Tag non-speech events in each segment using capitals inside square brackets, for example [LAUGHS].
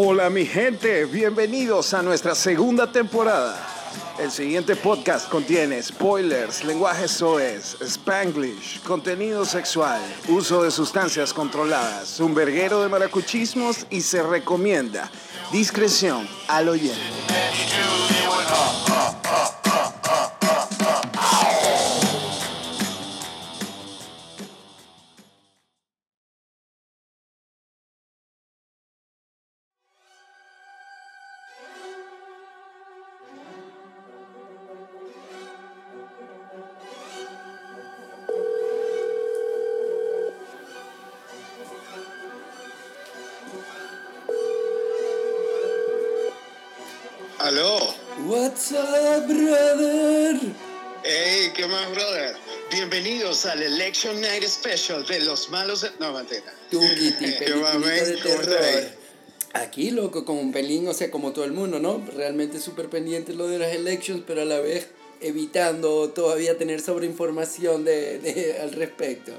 Hola mi gente, bienvenidos a nuestra segunda temporada. El siguiente podcast contiene spoilers, lenguaje soez, spanglish, contenido sexual, uso de sustancias controladas, un verguero de maracuchismos y se recomienda discreción al oyente. Bienvenidos al Election Night Special de los malos. de- No, mentira. [LAUGHS] De. Aquí, loco, con un pelín, o sea, como todo el mundo, ¿no? Realmente súper pendiente lo de las elections, pero a la vez evitando todavía tener sobreinformación de, de, al respecto.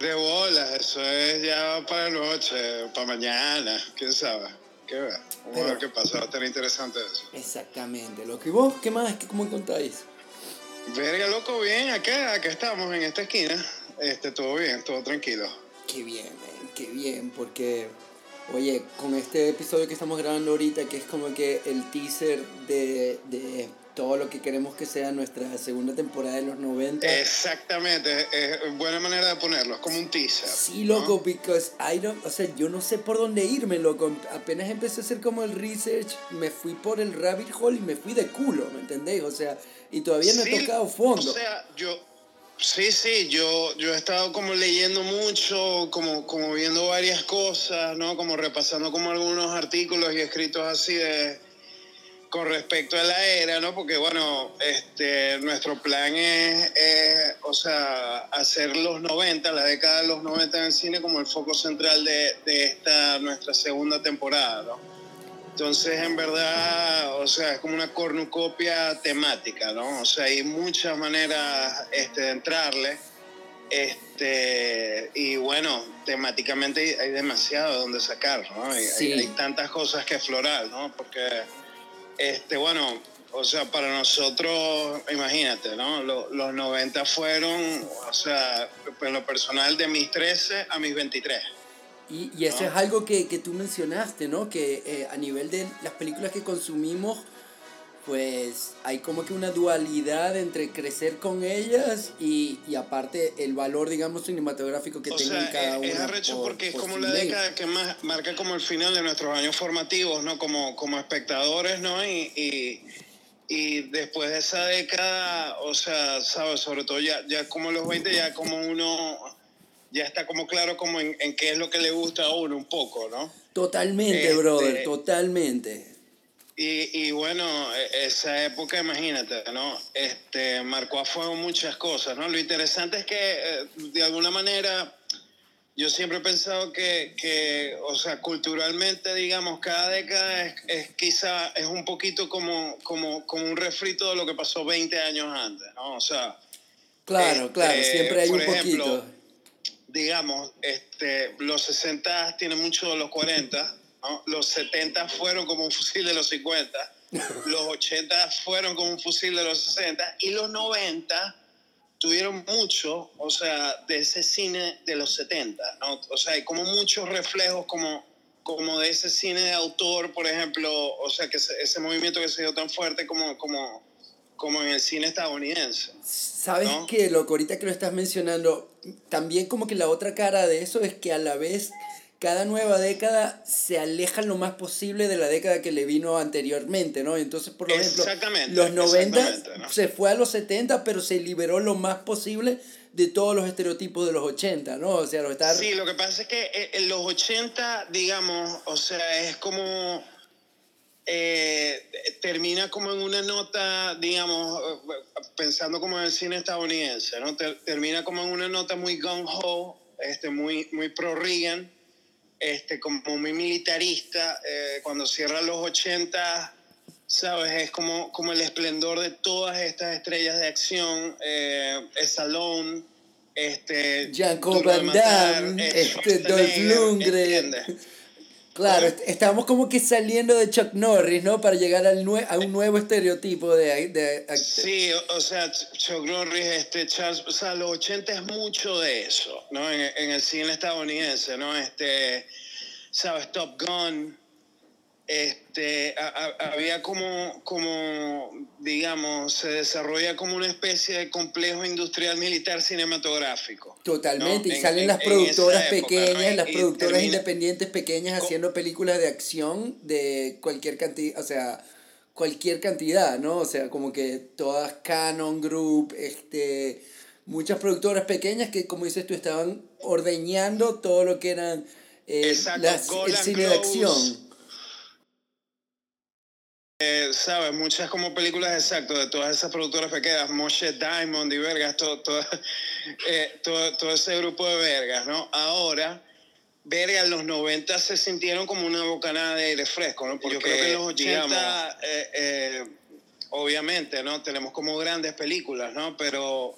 De bolas, eso es ya para la noche, para mañana, quién sabe. ¿Qué va? Vamos a ver qué pasa, va a estar interesante eso. Exactamente, loco. ¿Y vos qué más? ¿Qué, ¿Cómo contáis? Verga, loco, bien, acá, acá estamos en esta esquina. Este, todo bien, todo tranquilo. Qué bien, qué bien, porque, oye, con este episodio que estamos grabando ahorita, que es como que el teaser de, de todo lo que queremos que sea nuestra segunda temporada de los 90. Exactamente, es buena manera de ponerlo, es como un teaser. Sí, ¿no? loco, because I don't, o sea, yo no sé por dónde irme, loco. Apenas empecé a hacer como el research, me fui por el rabbit hole y me fui de culo, ¿me entendéis? O sea, y todavía no he Sí, tocado fondo. O sea, yo. Sí, sí, yo, yo he estado como leyendo mucho, como, como viendo varias cosas, ¿no? Como repasando como algunos artículos y escritos así de con respecto a la era, ¿no? Porque bueno, este, nuestro plan es, es, o sea, hacer los 90, la década de los 90 en el cine como el foco central de, de esta nuestra segunda temporada, ¿no? Entonces, en verdad, o sea, es como una cornucopia temática, ¿no? O sea, hay muchas maneras este, de entrarle. Este, y bueno, temáticamente hay, demasiado donde sacar, ¿no? Hay, Sí. hay- hay tantas cosas que explorar, ¿no? Porque, este, bueno, o sea, para nosotros, imagínate, ¿no? Lo- los 90 fueron, o sea, en lo personal de mis 13 a mis 23. Y, y eso ¿no? es algo que, que tú mencionaste, ¿no? Que eh, a nivel de las películas que consumimos, pues hay como que una dualidad entre crecer con ellas y, y aparte el valor, digamos, cinematográfico que sea, cada es, una. es arrecho por- porque es por como la ley. década que más marca como el final de nuestros años formativos, ¿no? Como, como espectadores, ¿no? Y, y, y después de esa década, o sea, ¿sabes? Sobre todo ya, ya como los 20, ya como uno, ya está como claro como en, en qué es lo que le gusta a uno un poco, ¿no? Totalmente, Este- brother, totalmente. Y, y bueno, e- esa época, imagínate, ¿no? Este, marcó a fuego muchas cosas, ¿no? Lo interesante es que, eh, de alguna manera, yo siempre he pensado que, que, o sea, culturalmente, digamos, cada década es, es quizá, es un poquito como, como, como un refrito de lo que pasó 20 años antes, ¿no? O sea, Claro, este, claro, siempre hay por un ejemplo, poquito. digamos, este, los 60 tienen mucho de los 40, ¿no? los 70 fueron como un fusil de los 50, [LAUGHS] los 80 fueron como un fusil de los 60 y los 90 tuvieron mucho, o sea, de ese cine de los 70, ¿no? O sea, hay como muchos reflejos como, como de ese cine de autor, por ejemplo, o sea, que ese, ese movimiento que se dio tan fuerte como, como, como en el cine estadounidense. ¿Sabes ¿no? qué, loco? Ahorita que lo estás mencionando, también como que la otra cara de eso es que a la vez cada nueva década se aleja lo más posible de la década que le vino anteriormente, ¿no? Entonces, por ejemplo, los 90 exactamente, ¿no? se fue a los 70, pero se liberó lo más posible de todos los estereotipos de los 80, ¿no? O sea. Sí, lo que pasa es que eh, en los 80, digamos, o sea, es como... eh, termina como en una nota, digamos, eh, pensando como en el cine estadounidense, ¿no? Ter- termina como en una nota muy gung-ho, este, muy, muy pro-Reagan, este, como muy militarista. eh, cuando cierra los 80, ¿sabes? Es como, como el esplendor de todas estas estrellas de acción. Eh, Stallone, este, de Van Damme, este, Dolph Lundgren. Claro, estamos como que saliendo de Chuck Norris, ¿no? Para llegar al a un nuevo estereotipo de, de, Sí, o sea, Chuck Norris, este, Charles, o sea, los 80 es mucho de eso, ¿no? En, en el cine estadounidense, ¿no? Este, ¿sabes? Top Gun, este, había como, como, digamos, se desarrolla como una especie de complejo industrial militar cinematográfico. Totalmente, y salen las productoras pequeñas, las productoras independientes pequeñas haciendo películas de acción de cualquier cantidad, o sea, cualquier cantidad, ¿no? O sea, como que todas Canon Group, este, muchas productoras pequeñas que, como dices tú, estaban ordeñando todo lo que eran eh, las, el cine de acción eh, ¿Sabes? Muchas como películas exacto de todas esas productoras pequeñas, Moshe Diamond y vergas, todo, [LAUGHS] eh, todo, todo, ese grupo de vergas, ¿no? Ahora, vergas, en los 90 se sintieron como una bocanada de aire fresco, ¿no? Porque Yo creo que en los 80, eh, obviamente, ¿no? Tenemos como grandes películas, ¿no? Pero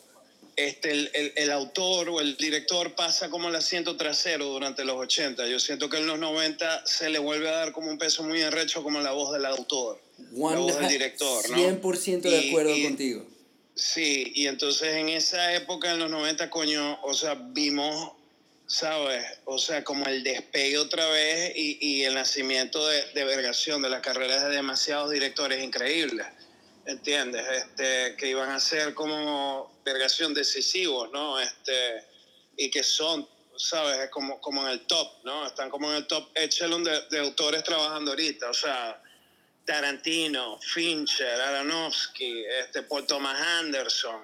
este, el, el, autor o el director pasa como el asiento trasero durante los 80. Yo siento que en los 90 se le vuelve a dar como un peso muy enrecho como la voz del autor del director, ¿no? 100% de acuerdo contigo. Sí, y entonces en esa época, en los 90, coño, o sea, vimos, ¿sabes? O sea, como el despegue otra vez y, y el nacimiento de, de vergación de las carreras de demasiados directores increíbles, ¿entiendes? Este, que iban a ser como vergación decisivos, ¿no? Este, y que son, ¿sabes? Como, como en el top, ¿no? Están como en el top echelon de, de autores trabajando ahorita, o sea Tarantino, Fincher, Aronofsky, este, Paul Thomas Anderson.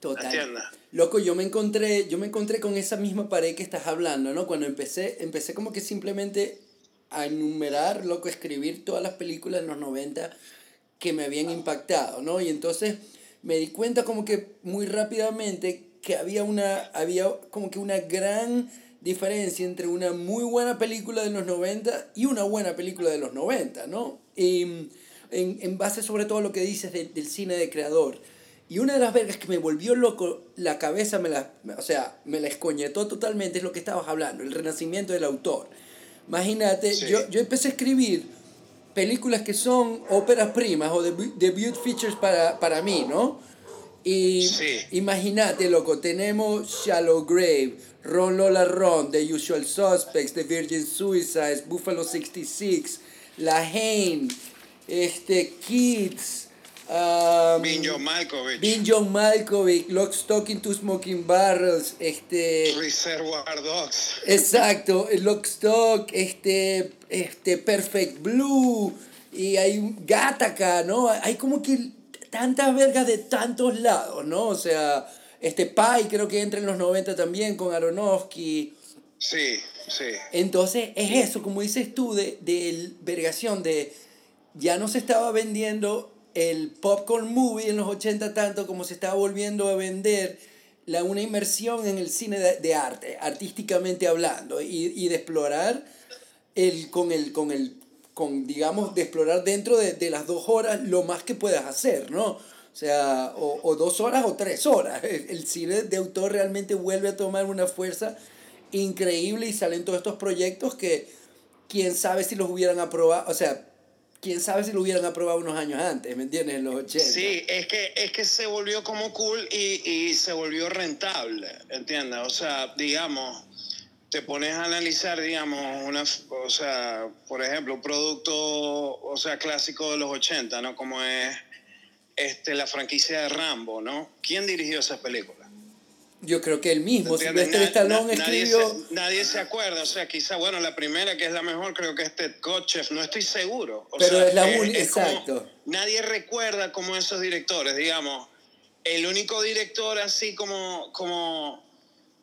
Total. Loco, yo me encontré, yo me encontré con esa misma pared que estás hablando, ¿no? Cuando empecé, empecé como que simplemente a enumerar, loco, escribir todas las películas de los 90 que me habían impactado, ¿no? Y entonces me di cuenta como que muy rápidamente que había una, había como que una gran diferencia entre una muy buena película de los 90 y una buena película de los 90, ¿no? Y en, en base sobre todo a lo que dices del cine de creador. Y una de las vergas que me volvió loco la cabeza, me la, o sea, me la escoñetó totalmente, es lo que estabas hablando, el renacimiento del autor. Imagínate, yo, yo empecé a escribir películas que son óperas primas o debut features para, para mí, ¿no? Y imagínate, loco, tenemos Shallow Grave, Ron Lola Ron, The Usual Suspects, The Virgin Suicides, Buffalo 66, La Haine, este, Kids, um, John Malkovich. Bean John Malkovich, Lock, Stock into Smoking Barrels, este... Reservoir Dogs. Exacto, Lock, Stock, este, este, Perfect Blue, y hay Gataca, ¿no? Hay como que tantas vergas de tantos lados, ¿no? O sea, este Pai creo que entra en los 90 también con Aronofsky. Sí, sí. Entonces es eso, como dices tú, de, de vergación, de ya no se estaba vendiendo el popcorn movie en los 80 tanto como se estaba volviendo a vender la, una inmersión en el cine de, arte, artísticamente hablando, y, y de explorar el, con, el, con el con, digamos, de explorar dentro de, de, las dos horas lo más que puedas hacer, ¿no? O sea, o, o, dos horas o tres horas. El cine de autor realmente vuelve a tomar una fuerza increíble y salen todos estos proyectos que quién sabe si los hubieran aprobado, o sea, quién sabe si lo hubieran aprobado unos años antes, ¿me entiendes? En los 80. Sí, es que, es que se volvió como cool y, y se volvió rentable, ¿entiendes? O sea, digamos, te pones a analizar, digamos, una, o sea, por ejemplo, un producto, o sea, clásico de los 80, ¿no? Como es este, la franquicia de Rambo, ¿no? ¿Quién dirigió esas películas? Yo creo que él mismo, Sylvester Stallone escribió... Nadie se, nadie se, acuerda, o sea, quizá, bueno, la primera que es la mejor, creo que es Ted Kotcheff, no estoy seguro. O Pero sea, es la única, exacto. nadie recuerda como esos directores, digamos, el único director así como, como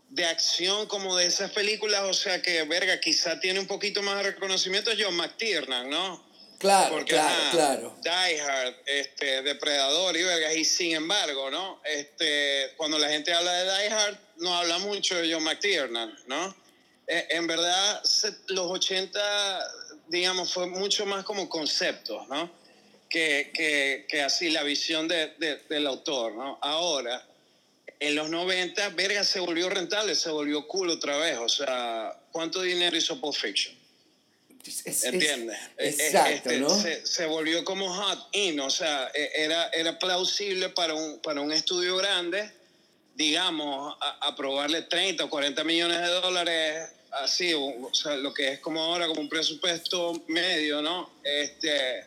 de acción como de esas películas, o sea que, verga, quizá tiene un poquito más de reconocimiento es John McTiernan, ¿no? Claro, claro, claro. Die Hard, este, Depredador y verga, y sin embargo, ¿no? Este, cuando la gente habla de Die Hard, no habla mucho de John McTiernan, ¿no? Eh, en verdad, los 80, digamos, fue mucho más como conceptos, ¿no? Que, que, que así la visión de, de, del autor, ¿no? Ahora, en los 90, verga, se volvió rentable, se volvió cool otra vez. O sea, ¿cuánto dinero hizo Pulp Fiction? ¿Entiendes? E, e, exacto, este, ¿no? Se, se, volvió como hot in, o sea, e, era, era plausible para un, para un estudio grande, digamos, aprobarle 30 o 40 millones de dólares, así, o, sea, lo que es como ahora, como un presupuesto medio, ¿no? Este,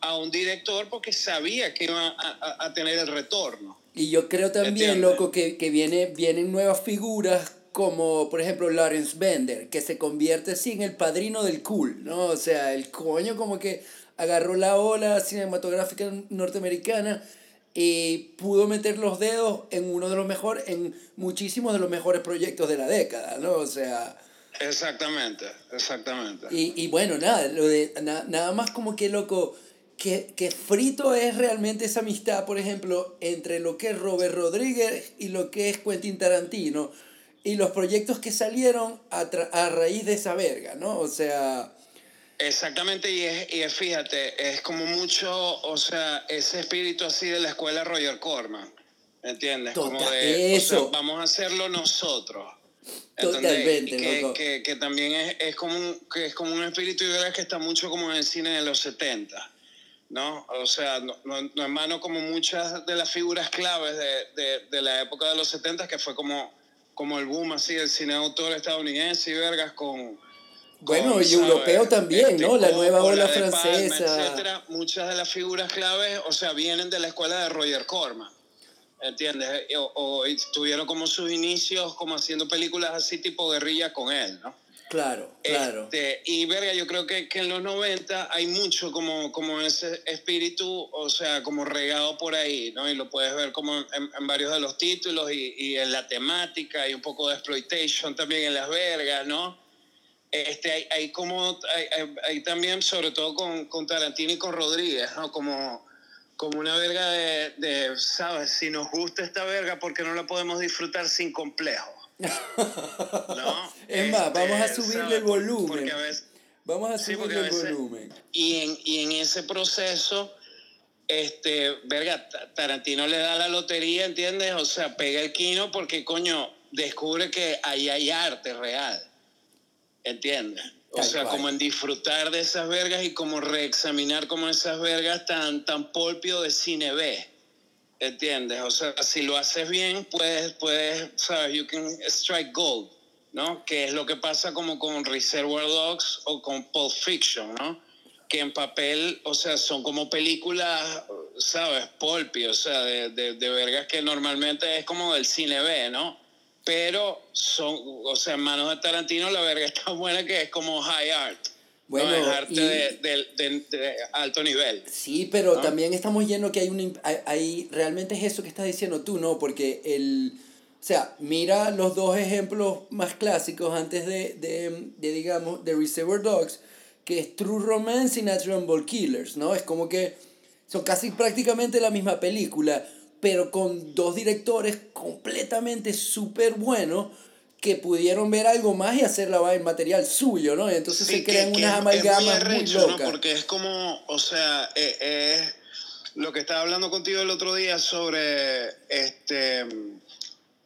a un director porque sabía que iba a, a, tener el retorno. Y yo creo también, loco, que, que viene, vienen nuevas figuras como por ejemplo Lawrence Bender, que se convierte así en el padrino del cool, ¿no? O sea, el coño como que agarró la ola cinematográfica norteamericana y pudo meter los dedos en uno de los mejores, en muchísimos de los mejores proyectos de la década, ¿no? O sea... Exactamente, exactamente. Y, y bueno, nada, lo de, nada más como que loco, que, que frito es realmente esa amistad, por ejemplo, entre lo que es Robert Rodríguez y lo que es Quentin Tarantino y los proyectos que salieron a, a raíz de esa verga, ¿no? O sea... Exactamente, y es, y fíjate, es como mucho, o sea, ese espíritu así de la escuela Roger Corman, ¿entiendes? como de, eso. vamos a hacerlo nosotros. Totalmente, que, que, que, también es, es, como un, que es como un espíritu que está mucho como en el cine de los 70, ¿no? O sea, no, no, no en mano como muchas de las figuras claves de, de, de la época de los 70, que fue como como el boom así del cine autor estadounidense y vergas con... Bueno, y europeo también, ¿no? La nueva ola francesa. etcétera. Muchas de las figuras claves, o sea, vienen de la escuela de Roger Corman. ¿Entiendes? O, o tuvieron como sus inicios como haciendo películas así tipo guerrilla con él, ¿no? Claro, claro. Este, y verga, yo creo que, que, en los 90 hay mucho como, como ese espíritu, o sea, como regado por ahí, ¿no? Y lo puedes ver como en, varios de los títulos y, y, en la temática y un poco de exploitation también en las vergas, ¿no? Este, hay, hay como, hay, hay, también, sobre todo con, con Tarantino y con Rodríguez, ¿no? Como, como una verga de, de, ¿sabes? Si nos gusta esta verga, ¿por qué no la podemos disfrutar sin complejo? ¿No? [LAUGHS] Es más, vamos a este, subirle el volumen. vamos a subirle el volumen. Y en, y en ese proceso, este, verga, Tarantino le da la lotería, ¿entiendes? O sea, pega el quino porque, coño, descubre que ahí hay arte real. ¿Entiendes? O sea, como en disfrutar de esas vergas y como reexaminar como esas vergas tan, tan polpio de cine B. ¿Entiendes? O sea, si lo haces bien, puedes, puedes, sabes, you can strike gold, ¿no? Que es lo que pasa como con Reservoir Dogs o con Pulp Fiction, ¿no? Que en papel, o sea, son como películas, ¿sabes? Polpi, o sea, de, de, de vergas que normalmente es como del cine B, ¿no? Pero son, o sea, en manos de Tarantino la verga [LAUGHS] está buena que es como high art. Bueno, arte de, alto nivel. Sí, pero también estamos yendo que hay un... Hay, realmente es eso que estás diciendo tú, ¿no? Porque el... O sea, mira los dos ejemplos más clásicos antes de, digamos, de Reservoir Dogs, que es True Romance y Natural Ball Killers, ¿no? Es como que son casi prácticamente la misma película, pero con dos directores completamente súper buenos que pudieron ver algo más y hacerla en material suyo, ¿no? Y entonces se crean unas amalgamas muy, locas. ¿no? Porque es como, o sea, es eh, lo que estaba hablando contigo el otro día sobre este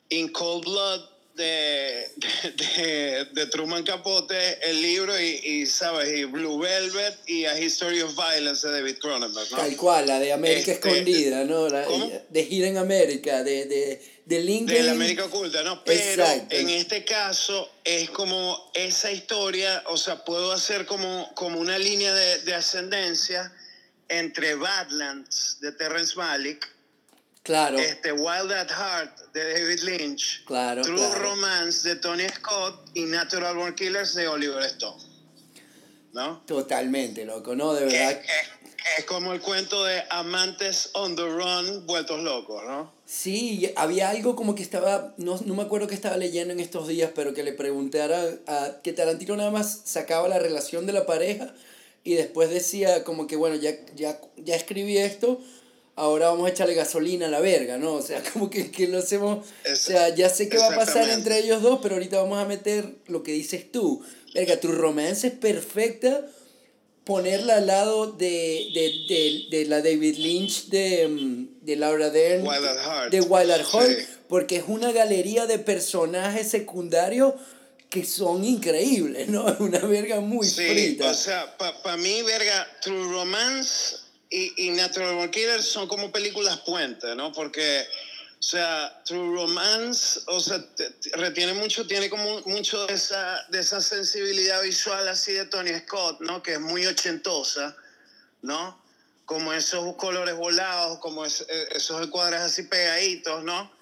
In Cold Blood de, de, de, Truman Capote, el libro y, y, ¿sabes? Y Blue Velvet y A History of Violence de David Cronenberg, ¿no? Tal cual, la de América este, Escondida, ¿no? La, de Hidden America, de, de, de Lincoln. De la América Oculta, ¿no? Pero en este caso es como esa historia, o sea, puedo hacer como, como una línea de, de ascendencia entre Badlands de Terrence Malick Claro. Este, Wild at Heart de David Lynch. Claro. True Romance de Tony Scott y Natural Born Killers de Oliver Stone. ¿No? Totalmente, loco, ¿no? De verdad. es como el cuento de amantes on the run vueltos locos, ¿no? Sí, había algo como que estaba, no, no me acuerdo que estaba leyendo en estos días, pero que le preguntara a, que Tarantino nada más sacaba la relación de la pareja y después decía como que bueno, ya, ya, ya escribí esto, ahora vamos a echarle gasolina a la verga, ¿no? O sea, [LAUGHS] como que, que lo hacemos, o sea, ya sé qué va a pasar entre ellos dos, pero ahorita vamos a meter lo que dices tú. Verga, tu romance es perfecta ponerla al lado de, de, de, de la David Lynch de, mm, de Laura Dern, Wild at Heart. de Wild at Heart, porque es una galería de personajes secundarios que son increíbles, ¿no? [LAUGHS] Una verga muy Sí, frita. o sea, para mí, verga, True Romance y, y Natural Born Killers son como películas puentes, ¿no? Porque, o sea, True Romance, o sea, te- te- retiene mucho, tiene como mucho de esa, de esa sensibilidad visual así de Tony Scott, ¿no? Que es muy ochentosa, ¿no? Como esos colores volados, como es- eh, esos encuadres así pegaditos, ¿no?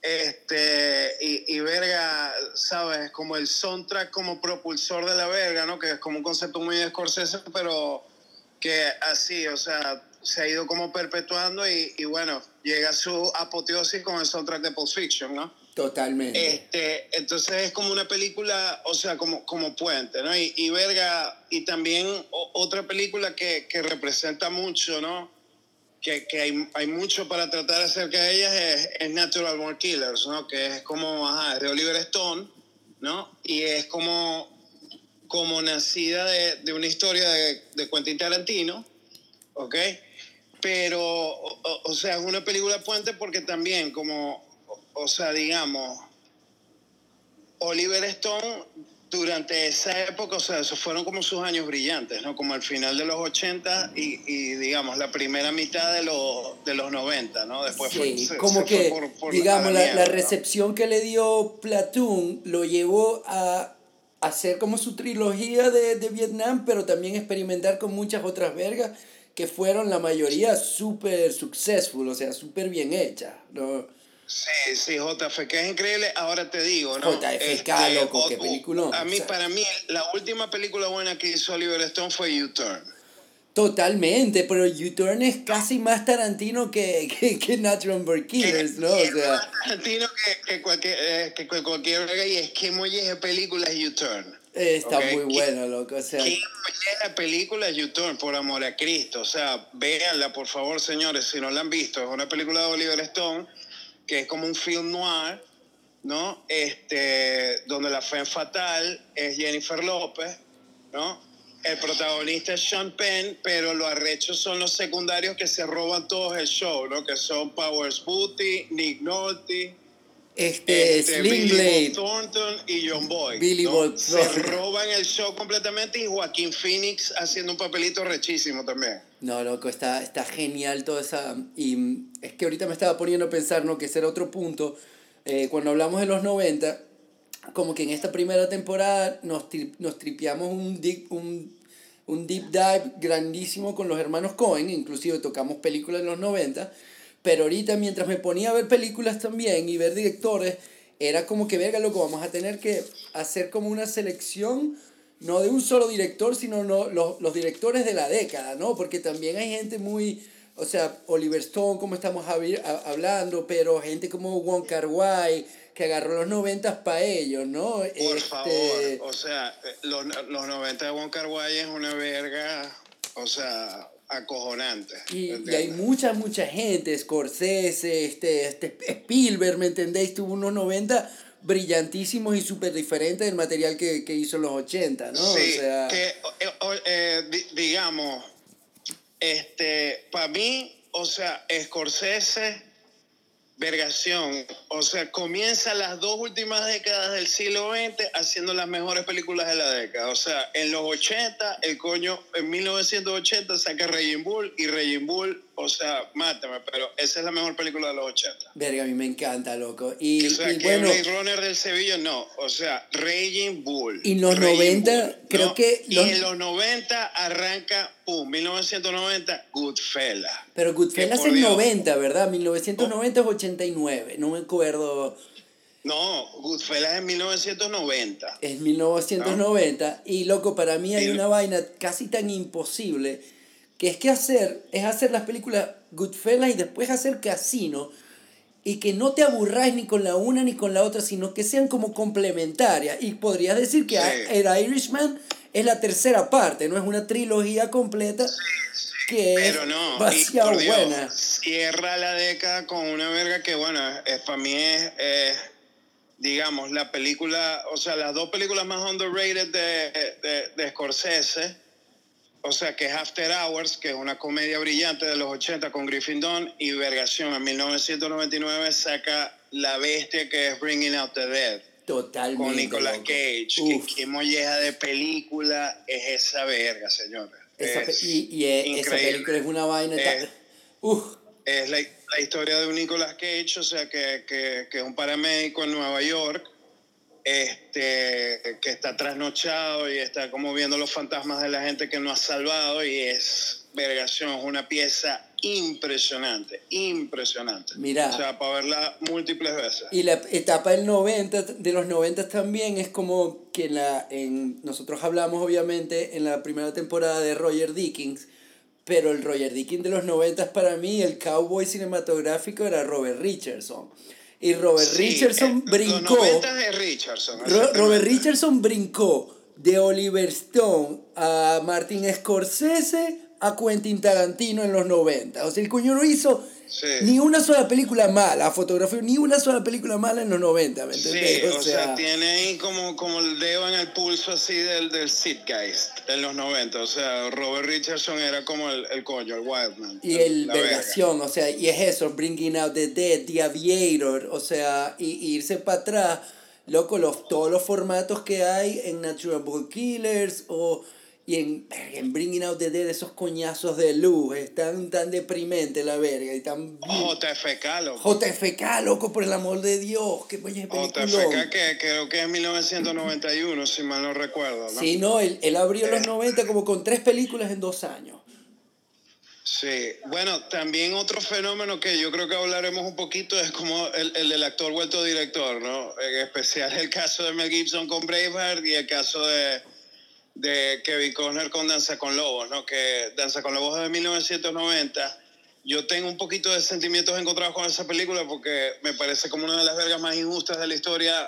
Este, y, y verga, ¿sabes? Como el soundtrack como propulsor de la verga, ¿no? Que es como un concepto muy de Scorsese, pero que así, o sea, se ha ido como perpetuando y, y bueno, llega a su apoteosis con el soundtrack de Pulp Fiction, ¿no? Totalmente. Este, entonces es como una película, o sea, como, como puente, ¿no? Y, y verga, y también o- otra película que, que representa mucho, ¿no? Que, que hay, hay mucho para tratar acerca de ellas es, es Natural Born Killers, ¿no? Que es como, ajá, de Oliver Stone, ¿no? Y es como, como nacida de, de una historia de, de Quentin Tarantino, ¿ok? Pero, o, o- sea, es una película puente porque también, como, o, sea, digamos, Oliver Stone durante esa época, o sea, esos fueron como sus años brillantes, ¿no? Como al final de los 80 y, y, digamos, la primera mitad de los, de los 90, ¿no? Después fue, Sí, se- como se que, fue por- por digamos, a la, mierda, la ¿no? recepción que le dio Platoon lo llevó a hacer como su trilogía de, de Vietnam, pero también experimentar con muchas otras vergas que fueron la mayoría súper successful, o sea, súper bien hechas, ¿no? Sí, sí, JFK es increíble. Ahora te digo, ¿no? JFK, loco, qué peliculón, A mí, o sea. para mí, la última película buena que hizo Oliver Stone fue U-Turn. Totalmente, pero U-Turn es casi más Tarantino que, que, que Natural Born Killers, ¿no? O es sea, más Tarantino que, que cualquier, eh, que cu- cualquier y es que molleja de película es U-Turn. eh, está Ok, muy ¿qué- bueno, loco, o sea, Qué molleja película es U-Turn, por amor a Cristo. O sea, véanla, por favor, señores, si no la han visto. Es una película de Oliver Stone que es como un film noir, ¿no? Este, donde la fe fatal es Jennifer López, ¿no? El protagonista es Sean Penn, pero los arrechos son los secundarios que se roban todos el show, ¿no? Que son Powers Booty, Nick Nolte, este, este, Billy Bob Thornton y John Boy. Billy ¿no? Bob Se roban el show completamente y Joaquín Phoenix haciendo un papelito rechísimo también. No, loco, está, está genial toda esa... Y es que ahorita me estaba poniendo a pensar, ¿no? Que ese era otro punto. eh, cuando hablamos de los 90, como que en esta primera temporada nos, tri- nos tripeamos un deep, un, un deep dive grandísimo con los hermanos Cohen, inclusive tocamos películas de los 90, pero ahorita mientras me ponía a ver películas también y ver directores, era como que, verga, loco, vamos a tener que hacer como una selección no de un solo director, sino no, los, los directores de la década, ¿no? Porque también hay gente muy, o sea, Oliver Stone, como estamos hablando, pero gente como Wong Kar Wai, que agarró los noventas para ellos, ¿no? Por Este, favor, o sea, eh, los, los 90 de Wong Kar Wai es una verga, o sea, acojonante. Y, hay mucha, mucha gente, Scorsese, este, este Spielberg, ¿me entendéis? Tuvo unos 90 brillantísimos y súper diferentes del material que, que hizo en los 80, ¿no? Sí, o sea, que, eh, eh, di- digamos, este, para mí, o sea, Scorsese, vergación, o sea, comienza las dos últimas décadas del siglo XX haciendo las mejores películas de la década. O sea, en los 80, el coño, en 1980 saca Raging Bull y Raging Bull, o sea, mátame, pero esa es la mejor película de los 80. verga, a mí me encanta, loco. Y, o sea, y que bueno, Blade Runner del Sevilla, no. O sea, Raging Bull. Y los Raging 90, creo que Y los- en los 90 arranca, pum, 1990, Goodfellas. pero Goodfellas que es Dios. 90, ¿verdad? 1990 es 89, no me acuerdo. No, Goodfellas es 1990. Es 1990 y loco, para mí hay una vaina casi tan imposible que es que hacer, es hacer las películas Goodfellas y después hacer Casino y que no te aburráis ni con la una ni con la otra, sino que sean como complementarias. Y podrías decir que Sí. el Irishman es la tercera parte, no es una trilogía completa que Pero es no, y por Dios, buena. cierra la década con una verga que, bueno, es, para mí es, es, digamos, la película, o sea, las dos películas más underrated de, de, de Scorsese, o sea, que es After Hours, que es una comedia brillante de los 80 con Griffin Dunn, y Vergación, en 1999 saca La Bestia, que es Bringing Out the Dead. Totalmente. Con Nicolas loco. Cage. Uf. ¿Qué, qué molleja de película es esa verga, pe- Es y y e- esa película es una vaina. Eh, Uf, Es la, la historia de un Nicolas Cage, o sea, que, que, que es un paramédico en Nueva York, este, que está trasnochado y está como viendo los fantasmas de la gente que no ha salvado y es, vergación, es una pieza impresionante, impresionante. Mira. O sea, para verla múltiples veces. Y la etapa del 90, de los 90 también es como que la, en, nosotros hablamos obviamente en la primera temporada de Roger Dickens, pero el Roger Dickens de los 90 para mí, el cowboy cinematográfico era Robert Richardson. Y Robert Sí, Richardson eh, brincó. Los 90 es Richardson. Ro-. Robert Richardson brincó de Oliver Stone a Martin Scorsese a Quentin Tarantino en los 90. O sea, el coño no hizo Sí. ni una sola película mala, fotografía, ni una sola película mala en los 90, ¿me Sí, entendés? o sea, tiene ahí como, como el dedo en el pulso así del, del Zeitgeist en los 90. O sea, Robert Richardson era como el, el coño, el Wildman. y el vergación, o sea, y es eso, Bringing Out the Dead, The Aviator, o sea, y, y irse para atrás, loco, los, todos los formatos que hay en Natural Born Killers o y en, en Bringing Out the Dead, esos coñazos de luz, están tan deprimente la verga y tan... JFK, loco. JFK, loco, por el amor de Dios, qué. JFK, que creo que es 1991, si mal no recuerdo, ¿no? Sí, no, él, él abrió los 90 como con tres películas en dos años. Sí, bueno, también otro fenómeno que yo creo que hablaremos un poquito es como el, el del actor vuelto director, ¿no? En especial el caso de Mel Gibson con Braveheart y el caso de, de Kevin Costner con Danza con Lobos, ¿no? Que Danza con Lobos es de 1990. Yo tengo un poquito de sentimientos encontrados con esa película porque me parece como una de las vergas más injustas de la historia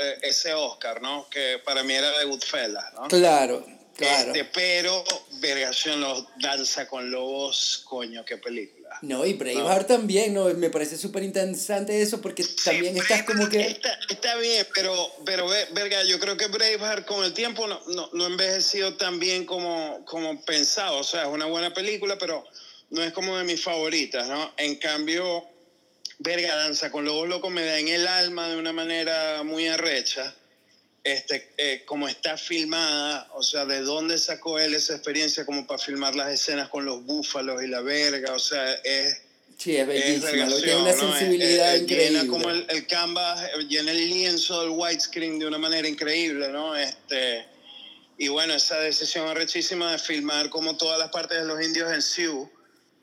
eh, ese Oscar, ¿no? Que para mí era de Goodfellas, ¿no? Claro, claro. Este, pero, vergación, los Danza con Lobos, coño, qué película. No, y Braveheart también, ¿no? Me parece súper interesante eso porque también estás como que... Está, está bien, pero, pero ve- verga, yo creo que Braveheart con el tiempo no, no, no ha envejecido tan bien como, como pensado. O sea, es una buena película, pero no es como de mis favoritas, ¿no? En cambio, verga, Danza con Lobos Locos me da en el alma de una manera muy arrecha. Este, eh, como está filmada, o sea, de dónde sacó él esa experiencia como para filmar las escenas con los búfalos y la verga, o sea, es, Sí, es vergación, tiene una ¿no? sensibilidad increíble. Llena como el, el canvas, eh, llena el lienzo del widescreen de una manera increíble, ¿no? Este, y bueno, esa decisión arrechísima de filmar como todas las partes de los indios en Sioux,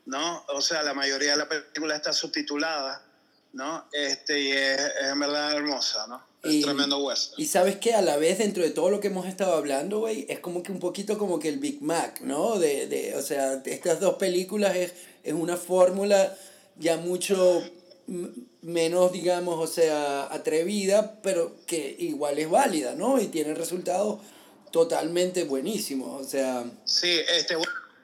¿no? O sea, la mayoría de la película está subtitulada, ¿no? Este, y es, es en verdad hermosa, ¿no? Es Y- tremendo western. Y sabes que a la vez, dentro de todo lo que hemos estado hablando, güey, es como que un poquito como que el Big Mac, ¿no? De, de, o sea, estas dos películas es, es una fórmula ya mucho menos, digamos, o sea, atrevida, pero que igual es válida, ¿no? Y tiene resultados totalmente buenísimos, o sea... Sí, este,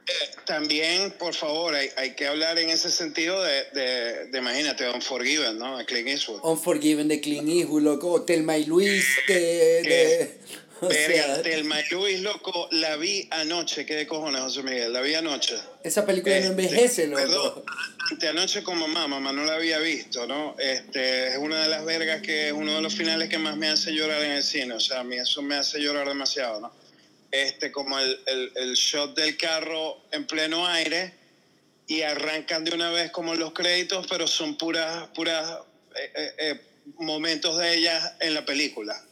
eh, también, por favor, hay, hay que hablar en ese sentido de, de, de imagínate, Unforgiven, ¿no? De Clint Eastwood. Unforgiven de Clint Eastwood, loco, Telma y Luis de... de [LAUGHS] o Verga, sea, Telma y Luis, loco, la vi anoche. ¿Qué de cojones, José Miguel? La vi anoche. esa película no Este, envejece, loco. Perdón, ante anoche con mamá, mamá no la había visto, ¿no? Este, es una de las vergas que es uno de los finales que más me hace llorar en el cine. O sea, a mí eso me hace llorar demasiado, ¿no? Este, como el, el, el shot del carro en pleno aire y arrancan de una vez como los créditos, pero son puras, puras eh, eh, eh, momentos de ellas en la película,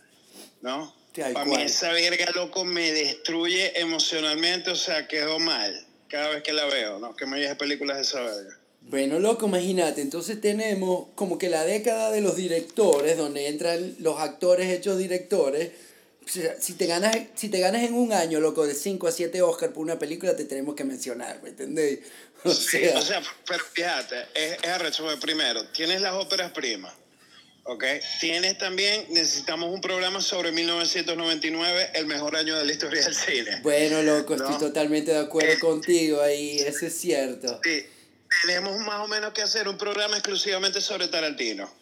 ¿no? Para mí esa verga, loco, me destruye emocionalmente, o sea, quedó mal cada vez que la veo, ¿no? Que me de películas de esa verga. Bueno, loco, imagínate, entonces tenemos como que la década de los directores, donde entran los actores hechos directores. Si te ganas, si te ganas en un año, loco, de 5 a 7 Oscar por una película, te tenemos que mencionar, ¿me entendés? [LAUGHS] O Sí, sea, o sea, pero fíjate, es, es arrecho, porque primero, tienes las óperas primas, ¿ok? Tienes también, necesitamos un programa sobre 1999, el mejor año de la historia del cine. bueno, loco, No. estoy totalmente de acuerdo Eh. contigo ahí, eso es cierto. Sí, tenemos más o menos que hacer un programa exclusivamente sobre Tarantino.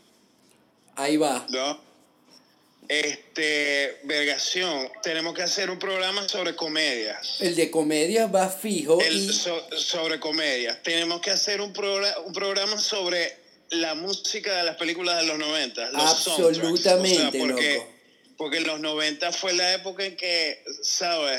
Ahí va. ¿no? Este, vergación, tenemos que hacer un programa sobre comedias. El de comedia va fijo El- y so- sobre comedias. Tenemos que hacer un, progra- un programa sobre la música de las películas de los 90. Los absolutamente, o sea, porque loco. Porque en los 90 fue la época en que, ¿sabes?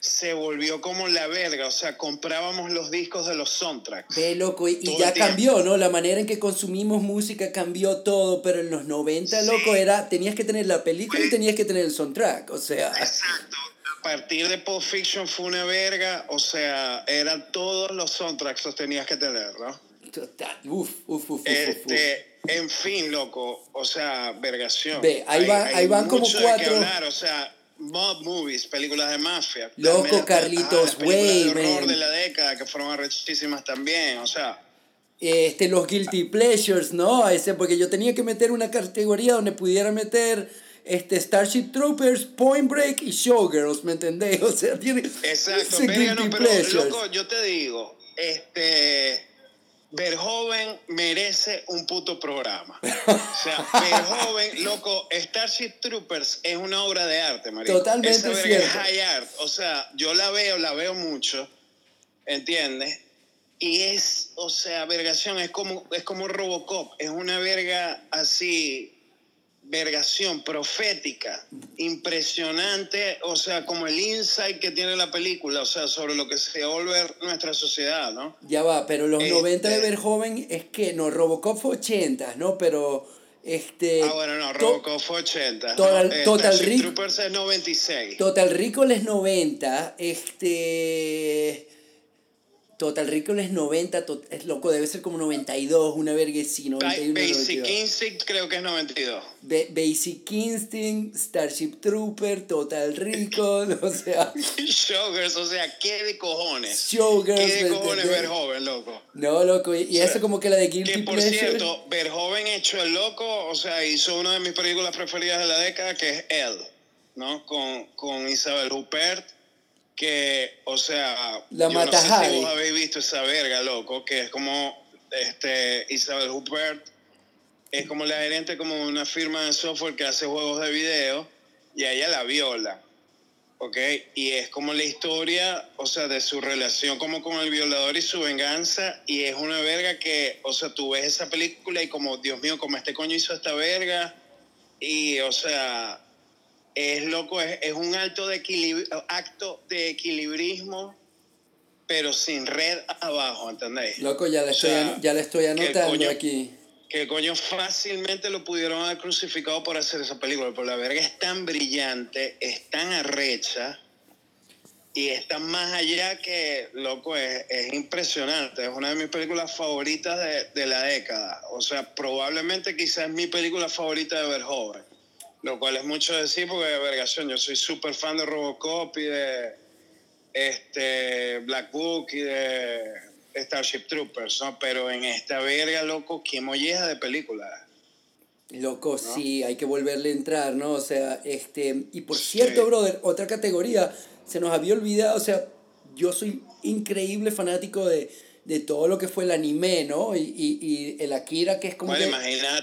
Se volvió como la verga, o sea, comprábamos los discos de los soundtracks. Ve, loco, y, y ya cambió, ¿no? La manera en que consumimos música cambió todo, pero en los 90, loco, era, tenías que tener la película y tenías que tener el soundtrack, o sea... Exacto. A partir de Pulp Fiction fue una verga, o sea, eran todos los soundtracks los tenías que tener, ¿no? Total, uf, uf, uf, este, En fin, loco, o sea, vergación. Ve, ahí, va, ahí van como cuatro... hablar, o sea, mob movies, películas de mafia. Loco, Carlitos, güey, de horror de la década que fueron arrechísimas también, o sea. Este, los guilty pleasures, ¿no? Ese, porque yo tenía que meter una categoría donde pudiera meter este, Starship Troopers, Point Break y Showgirls, ¿me entendés? [LAUGHS] O sea, tiene Exacto, pero, no, pero loco, yo te digo, este Verhoeven merece un puto programa. O sea, Verhoeven, [LAUGHS] loco, Starship Troopers es una obra de arte, María. Totalmente Esa cierto. Es high art. O sea, yo la veo, la veo mucho, ¿entiendes? Y es, o sea, vergación, es como, es como Robocop, es una verga así vergación profética, impresionante, o sea, como el insight que tiene la película, o sea, sobre lo que se vuelve nuestra sociedad, ¿no? Ya va, pero los 90 de ver joven es que, no, Robocop fue 80, ¿no? Pero, este... Ah, bueno, no, Robocop fue 80. Total, no, Total Rico... Troopers es 96. Total Recall es 90, este... Total Recall es 90, es loco, debe ser como 92, una verga sí, 91, Basic Instinct creo que es 92. Basic Instinct, Starship Trooper, Total Recall, o sea... Showgirls, o sea, ¿qué de cojones? Showgirls. ¿Qué de cojones Verhoeven, loco? No, loco, y, eso como que la de Guilty Que por cierto, Verhoeven hecho el loco, o sea, hizo una de mis películas preferidas de la década, que es Elle, ¿no? Con, con Isabel Huppert que, o sea, la yo no sé si vos habéis visto esa verga, loco, que es como este Isabel Huppert, es como la gerente como una firma de software que hace juegos de video y a ella la viola. ¿ok? Y es como la historia, o sea, de su relación como con el violador y su venganza, y es una verga que, o sea, tú ves esa película y como, Dios mío, como este coño hizo esta verga, y, o sea, es loco, es, un alto de acto de equilibrismo, pero sin red abajo, ¿entendéis? Loco, ya le, estoy, ya le estoy anotando aquí. Que coño fácilmente lo pudieron haber crucificado por hacer esa película, pero la verga es tan brillante, es tan arrecha y está más allá que, loco, es, es, impresionante. Es una de mis películas favoritas de, de la década. O sea, probablemente quizás es mi película favorita de Verhoeven. Lo cual es mucho decir porque, vergación, yo soy súper fan de Robocop y de este, Black Book y de Starship Troopers, ¿no? Pero en esta verga, loco, qué molleja de película. Loco, sí, hay que volverle a entrar, ¿no? O sea, este... Y por cierto, brother, otra categoría, se nos había olvidado, o sea, yo soy increíble fanático de de todo lo que fue el anime, ¿no? Y, y, y el Akira, que es como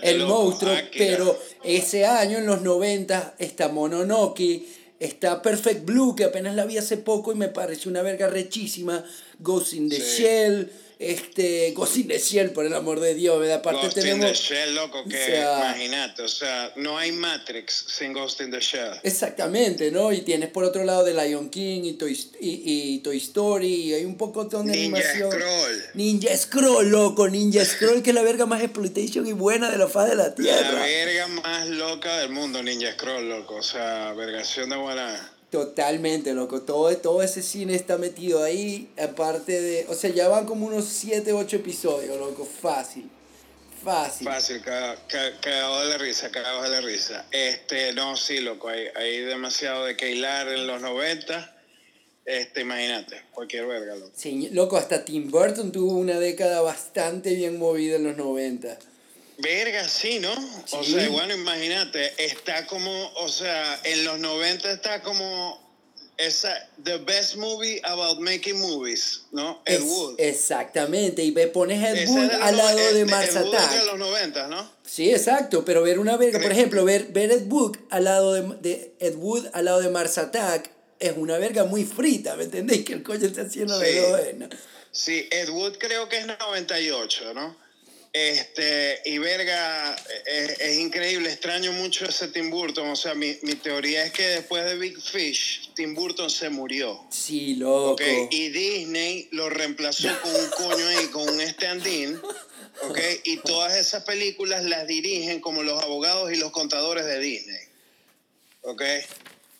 el monstruo, pero ese año, en los 90, está Mononoke, está Perfect Blue, que apenas la vi hace poco y me pareció una verga rechísima, Ghost in the Shell, este, Ghost in the Shell, por el amor de Dios, ¿verdad? Aparte Ghost tenemos, in the Shell, loco, que imagínate, o sea, no hay Matrix sin Ghost in the Shell. Exactamente, ¿no? Y tienes por otro lado de Lion King y Toy, y, y Toy Story, y hay un poco de Ninja animación. Scroll. Ninja Scroll, loco, Ninja Scroll, que es la verga más exploitation y buena de la faz de la Tierra. La verga más loca del mundo, Ninja Scroll, loco, o sea, vergación de buena... Totalmente, loco. Todo, todo ese cine está metido ahí. Aparte de. O sea, ya van como unos 7, 8 episodios, loco. Fácil. Fácil. Fácil, cagado de la risa, cagado de la risa. Este, no, sí, loco. Hay, hay demasiado de que hilar en los 90. Este, imagínate, cualquier verga, loco. Sí, loco, hasta Tim Burton tuvo una década bastante bien movida en los 90. Verga, sí, ¿no? O sea, bueno, imagínate, está como, o sea, en los 90 está como esa, the best movie about making movies, ¿no? Ed Wood. Exactamente, y pones Ed Wood al lado de, Mars Ed Attack. de los 90, ¿no? Sí, exacto, pero ver una verga, por ejemplo, ver, ver Ed Wood al lado de, de, Ed Wood al lado de Mars Attack es una verga muy frita, ¿me entendéis? Que el coño está haciendo de buena. Sí, Ed Wood creo que es 98, ¿no? Este, y verga, es, es, increíble, extraño mucho ese Tim Burton. O sea, mi, mi, teoría es que después de Big Fish, Tim Burton se murió. Sí, loco. Okay? Y Disney lo reemplazó con un coño ahí, con un stand-in. Okay? Y todas esas películas las dirigen como los abogados y los contadores de Disney. ¿Ok?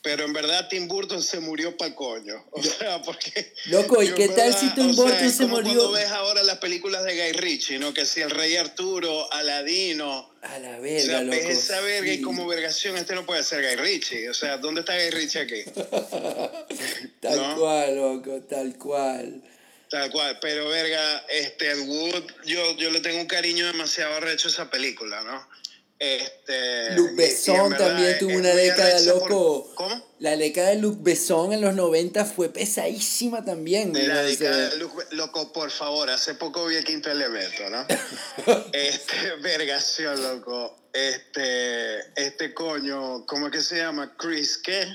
Pero en verdad Tim Burton se murió para coño. [LAUGHS] O sea, porque. Loco, ¿y qué tal si Tim Burton sea, se como murió? Cuando ves ahora las películas de Guy Ritchie, ¿no? Que si el Rey Arturo, Aladino. A la verga, o sea, loco. ves esa verga sí. y como vergación, este no puede ser Guy Ritchie. O sea, ¿dónde está Guy Ritchie aquí? [LAUGHS] tal ¿No? cual, loco, tal cual. Tal cual, pero verga, este Wood, yo, yo le tengo un cariño demasiado arrecho a esa película, ¿no? Este, Luc Besson también es- tuvo es una década, por- loco. ¿Cómo? La década de Luc Besson en los 90 fue pesadísima también. Luc- loco, por favor, hace poco vi el quinto elemento, ¿no? [LAUGHS] este, [LAUGHS] vergación, loco. Este, este coño, ¿cómo es que se llama? Chris, ¿qué?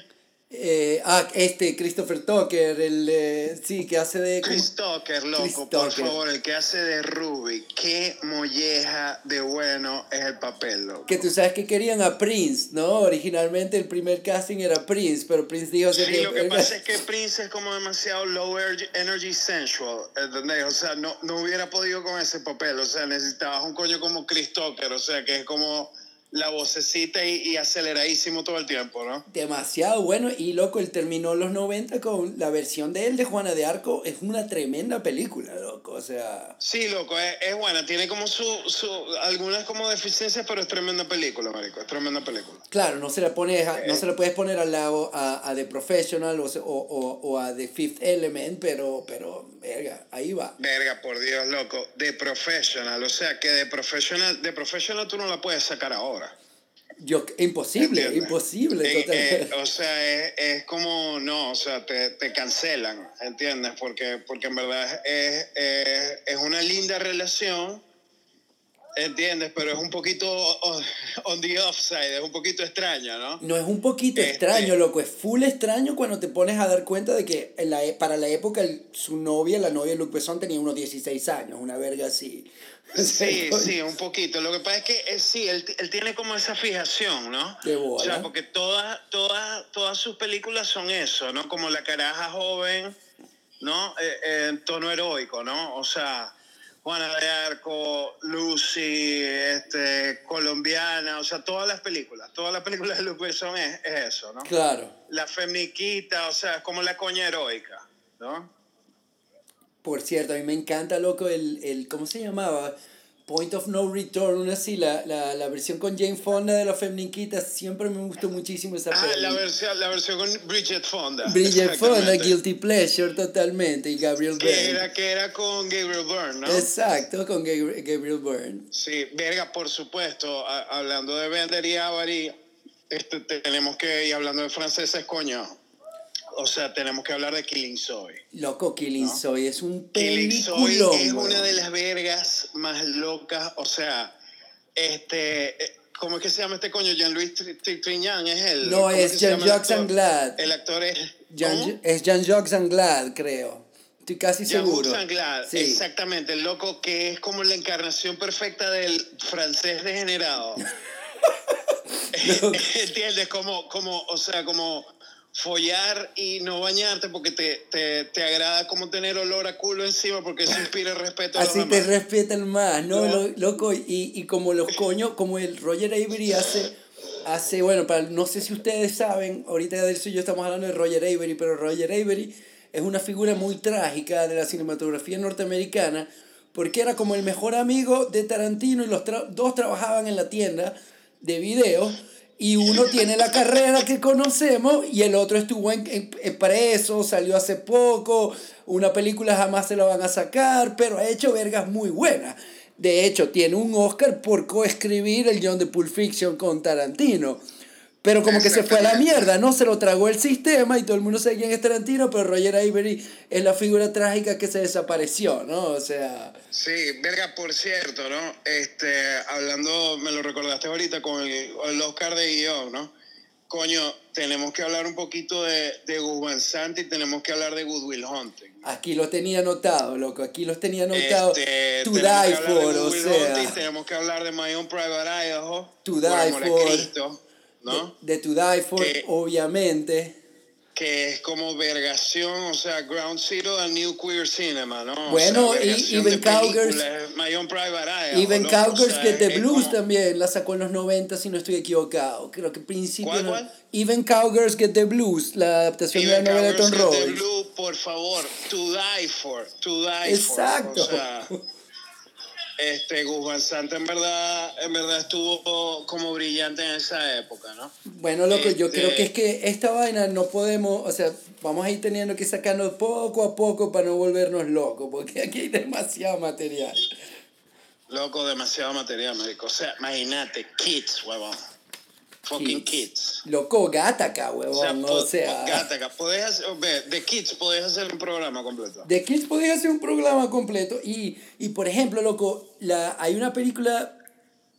Eh, ah, este, Christopher Tucker, el, eh, sí, que hace de... Chris Tucker, loco, Chris por Tucker. favor, el que hace de Ruby. Qué molleja de bueno es el papel, loco. Que tú sabes que querían a Prince, ¿no? Originalmente el primer casting era Prince, pero Prince dijo... Sí, que, lo que pasa es que Prince es como demasiado low er- energy sensual, ¿entendés? O sea, no, no hubiera podido con ese papel, o sea, necesitabas un coño como Chris Tucker, o sea, que es como la vocecita y, y aceleradísimo todo el tiempo, ¿no? Demasiado bueno. Y loco, él terminó los 90 con la versión de él de Juana de Arco. Es una tremenda película, loco. O sea, Sí, loco, es, es buena, tiene como su, su, algunas como deficiencias, pero es tremenda película, marico, es tremenda película. claro, no se la pones a- no se la puedes poner al lado a, a The Professional o, o, o, a The Fifth Element, pero, pero, verga, ahí va. Verga, por Dios, loco, de professional, o sea, que de professional, de professional tú no la puedes sacar ahora. Yo, imposible, ¿Entiendes? imposible. Eh, eh, o sea, es, es como, no, o sea, te, te cancelan, ¿entiendes? Porque, porque en verdad es, es, es una linda relación, ¿entiendes? Pero es un poquito on, the offside, es un poquito extraña, ¿no? No es un poquito Este- extraño, loco, es full extraño cuando te pones a dar cuenta de que en la, e- para la época el- su novia, la novia de Luc Besson, tenía unos 16 años, una verga así. [LAUGHS] Sí, sí, un poquito. Lo que pasa es que eh, sí, él, él tiene como esa fijación, ¿no? De O sea, bola. porque todas, todas, todas sus películas son eso, ¿no? Como la caraja joven, ¿no? Eh, eh, en tono heroico, ¿no? O sea, Juana de Arco, Lucy, este, colombiana, o sea, todas las películas, todas las películas de es, es eso, ¿no? Claro. La femniquita, o sea, es como la coña heroica, ¿no? Por cierto, a mí me encanta, loco, el, el ¿cómo se llamaba? Point of No Return, una así, la, la, la versión con Jane Fonda de la Femniquita, siempre me gustó muchísimo esa Ah, peli. la versión, la versión con Bridget Fonda. Bridget [LAUGHS] Fonda. Guilty Pleasure, totalmente, y Gabriel Que Byrne. era, que era con Gabriel Byrne, ¿no? Exacto, con Gabriel, Byrne. Sí, verga, por supuesto. a- hablando de Bender y Avary, este, tenemos que ir hablando de franceses, coño. O sea, tenemos que hablar de Killing Zoe. Loco, Killing ¿No? Zoe es un Killing Zoe peliculón. es una de las vergas más locas. O sea, este. eh, ¿Cómo es que se llama este coño? Jean-Louis Tri- Tri- Trignan es el. No, ¿cómo es que Jean-Jacques actor? Anglade. El actor es. Jean- es Jean-Jacques Anglade, creo. Estoy casi seguro. Jean-Jacques Anglade, Sí. exactamente, el loco que es como la encarnación perfecta del francés degenerado. [LAUGHS] [LAUGHS] ¿Entiendes? Como, como, o sea, como follar y no bañarte porque te, te, te agrada como tener olor a culo encima porque eso inspira respeto a los Así te demás. respetan más, ¿no? No. Lo- Loco, y, y como los coños, como el Roger Avery hace, hace, bueno, para, no sé si ustedes saben, ahorita de eso y yo estamos hablando de Roger Avery, pero Roger Avery es una figura muy trágica de la cinematografía norteamericana, porque era como el mejor amigo de Tarantino y los tra- dos trabajaban en la tienda de video. Y uno tiene la carrera que conocemos y el otro estuvo en, en- preso, salió hace poco, una película jamás se la van a sacar, pero ha hecho vergas muy buenas. De hecho, tiene un Oscar por coescribir el guion de Pulp Fiction con Tarantino. Pero como que se fue a la mierda, ¿no? Se lo tragó el sistema y todo el mundo sabe quién es Tarantino, pero Roger Avery es la figura trágica que se desapareció, ¿no? O sea... Sí, verga, por cierto, ¿no? Este, hablando, me lo recordaste ahorita con el, el Oscar de guion, ¿no? coño, tenemos que hablar un poquito de, de Gus Van Sant y tenemos que hablar de Goodwill Hunting. Aquí los tenía anotado, loco. Aquí los tenía anotado. Este, to die for, o Goodwill Hunting, sea. tenemos que hablar de My Own Private Idaho. To die for. Cristo, ¿no? De, de To Die For, Que- obviamente. que es como vergación, o sea, ground zero del new queer cinema, ¿no? Bueno, o sea, y Even Cowgirls-. Even Cowgirls Get the es Blues como- también la sacó en los 90, si no estoy equivocado. Creo que principio. ¿Cuál, cuál? Even Cowgirls Get the Blues, la adaptación de la Even novela de Tom Cowgirls Get the Robbins. Blue, por favor, to die for, to die Exacto. for. O sea, este, Gus Van Sant en verdad, en verdad estuvo como brillante en esa época, ¿no? Bueno, loco, yo Este- creo que es que esta vaina no podemos, o sea, vamos a ir teniendo que sacarnos poco a poco para no volvernos locos, porque aquí hay demasiado material. Loco, demasiado material, marico. O sea, imagínate, kids, huevón. Fucking kids. Loco, Gataca, O sea, huevón, o sea. Gataca, podés hacer, ve, de kids podés hacer un programa completo. De Kids podías hacer un programa completo. Y, y por ejemplo, loco, la, hay una película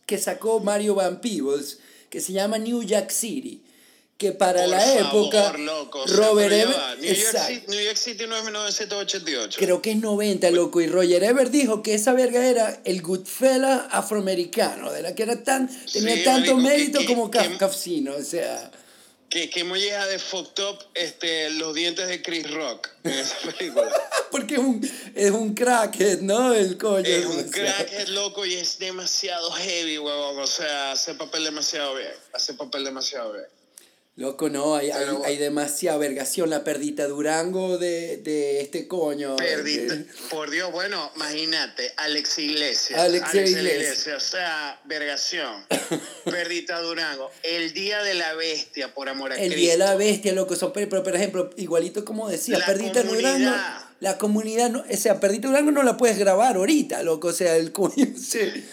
que sacó Mario Van Peebles que se llama New Jack City. Que para Por la favor, época, loco. O sea, Robert pero ya Ever- va, New, York exacto. City, New York City no es 1988. Creo que es 90, loco. Y Roger Ebert dijo que esa verga era el Goodfella afroamericano, de la que era tan, tenía Sí, tanto mérito que- como Kafkafcino, o sea. Que, que molleja de fucked up este, los dientes de Chris Rock en [LAUGHS] esa película. Porque es un, es un crackhead, ¿no? El coño. es o un sea. crack, es loco y es demasiado heavy, huevón. O sea, hace papel demasiado bien. Hace papel demasiado bien. Loco, no, hay, hay, Pero- hay demasiada vergación. La perdita Durango de, de este coño. Perdita, por Dios, bueno, imagínate, Alex Iglesias. Alex de Iglesias. O sea, vergación. [LAUGHS] Perdita Durango. El Día de la Bestia, por amor a El Cristo. Día de la Bestia, loco. Son, pero, por ejemplo, igualito como decía, La Perdita comunidad. Durango. La comunidad, no, o sea, Perdita Durango no la puedes grabar ahorita, loco. O sea, el coño. [LAUGHS] se-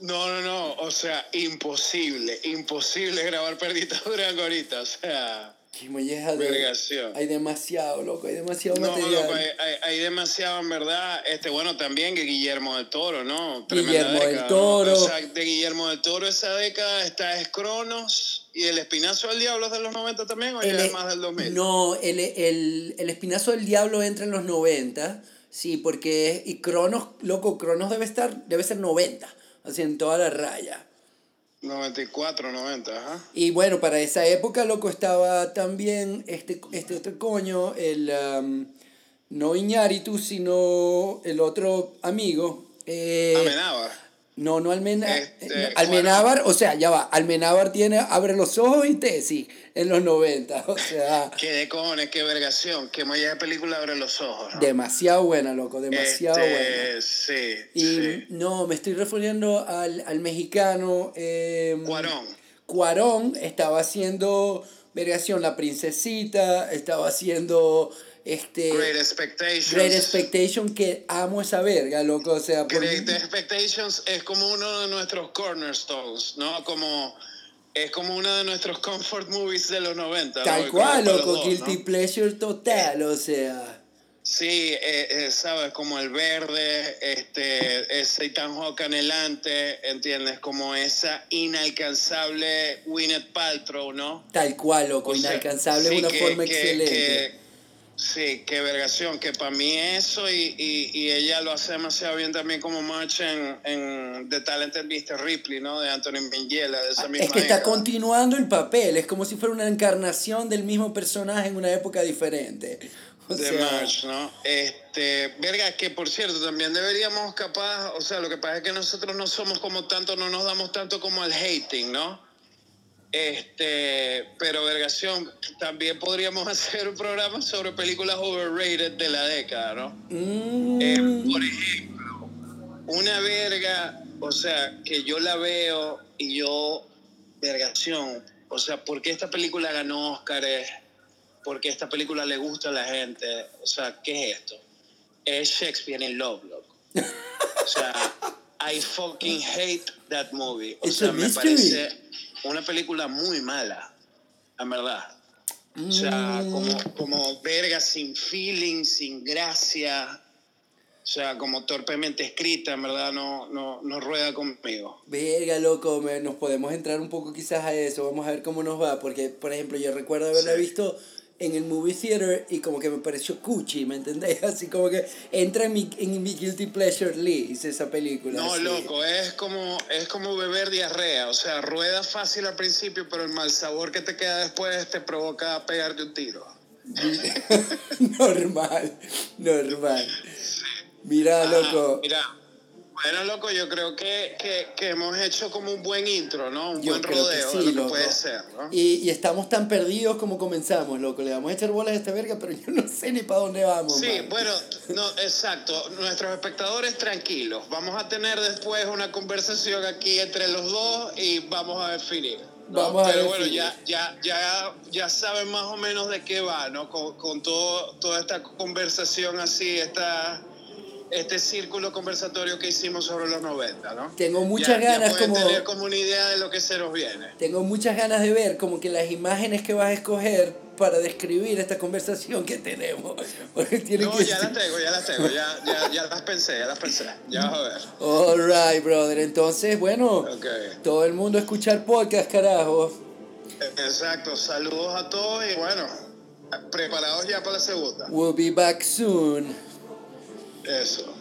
No, no, no. O sea, imposible. Imposible grabar Perdita [LAUGHS] Durango ahorita. O sea, de-. Hay demasiado, loco. Hay demasiado No, material. loco, hay, hay, hay demasiado en verdad. Este, bueno, también que Guillermo del Toro, ¿no? Tremenda Guillermo del década, ¿no? Toro. O sea, de Guillermo del Toro esa década está es Cronos y el Espinazo del Diablo es de los 90 también o ya El- es más del 2000. No, el, el, el espinazo del diablo entra en los 90, sí, porque y Cronos, loco, Cronos debe estar, debe ser 90, así en toda la raya. 94, 90, ajá. Y bueno, para esa época, loco, estaba también este, este otro coño, el, um, no Iñárritu, sino el otro amigo. eh, Amenábar. No, no Almena, Este, Almenábar, o sea, ya va, Almenábar tiene Abre los ojos y Tesis en los 90, o [LAUGHS] sea, Qué de cojones, qué vergación, qué molla de película abre los ojos. ¿no? demasiado buena, loco, demasiado Este, buena. Sí, Y sí. no, me estoy refiriendo al, al mexicano. eh, Cuarón. Cuarón estaba haciendo Vergación La Princesita, estaba haciendo este Great Expectations. Great Expectation, que amo esa verga, loco. O sea, por- Great Expectations es como uno de nuestros cornerstones, ¿no? Como es como uno de nuestros comfort movies de los 90. ¿no? tal Como cual, loco, dos, Guilty ¿no? Pleasure total, o sea. Sí, eh, eh, sabes, como el verde, este, ese Ethan Hawke anhelante, ¿entiendes? Como esa inalcanzable Gwyneth Paltrow, ¿no? Tal cual, loco, O sea, inalcanzable, sí, una que- forma que- excelente. que- sí, qué vergación, que para mí eso y, y, y ella lo hace demasiado bien también como March en, en The Talented Mr. Ripley, ¿no? De Anthony Minghella, de esa misma Es que está continuando el papel, es como si fuera una encarnación del mismo personaje en una época diferente. O de sea, March, ¿no? Este, verga, que por cierto, también deberíamos capaz, o sea, lo que pasa es que nosotros no somos como tanto, no nos damos tanto como al hating, ¿no? Este, pero vergación, también podríamos [LAUGHS] hacer un programa sobre películas overrated de la década, ¿no? mm, Eh, por ejemplo, una verga, o sea, que yo la veo y yo, vergación, o sea, ¿por qué esta película ganó Óscares? ¿Por qué esta película le gusta a la gente? O sea, ¿qué es esto? Es Shakespeare in Love, loco. O sea, I fucking hate that movie. O It's sea, me parece una película muy mala, en verdad. O sea, Mm. como, como verga, sin feeling, sin gracia. O sea, como torpemente escrita, en verdad no, no, no rueda conmigo. Verga, loco, me- nos podemos entrar un poco quizás a eso, vamos a ver cómo nos va, porque, por ejemplo, yo recuerdo haberla Sí. visto en el movie theater y como que me pareció cuchi, ¿me entendés? [LAUGHS] Así como que entra en mi, en mi guilty pleasure list esa película. No, así. loco, es como, es como beber diarrea. O sea, rueda fácil al principio, pero el mal sabor que te queda después te provoca pegarte un tiro. [LAUGHS] normal, normal. [LAUGHS] Mira, Ajá, loco, Mira, bueno, loco, yo creo que, que, que hemos hecho como un buen intro, ¿no? Un yo buen rodeo sí, de lo loco. que puede ser, ¿no? Y, y estamos tan perdidos como comenzamos, loco. Le vamos a echar bolas a esta verga, pero yo no sé ni para dónde vamos. Sí, man. bueno, [LAUGHS] no, exacto. Nuestros espectadores tranquilos. Vamos a tener después una conversación aquí entre los dos y vamos a definir. ¿no? Vamos a Pero bueno, definir. ya, ya, ya, ya saben más o menos de qué va, ¿no? Con, con todo, toda esta conversación así, esta, este círculo conversatorio que hicimos sobre los 90, ¿no? Tengo muchas Ya- ya ganas pueden como... tener como una idea de lo que se nos viene. Tengo muchas ganas de ver como que las imágenes que vas a escoger para describir esta conversación que tenemos. [LAUGHS] Tiene No, que ya las tengo, ya las tengo, ya, ya, ya las pensé, ya las pensé. Ya vas a ver. Alright, brother. Entonces, bueno, Ok. todo el mundo a escuchar podcast, carajo. Exacto, saludos a todos y bueno, preparados ya para la segunda. We'll be back soon. Eso.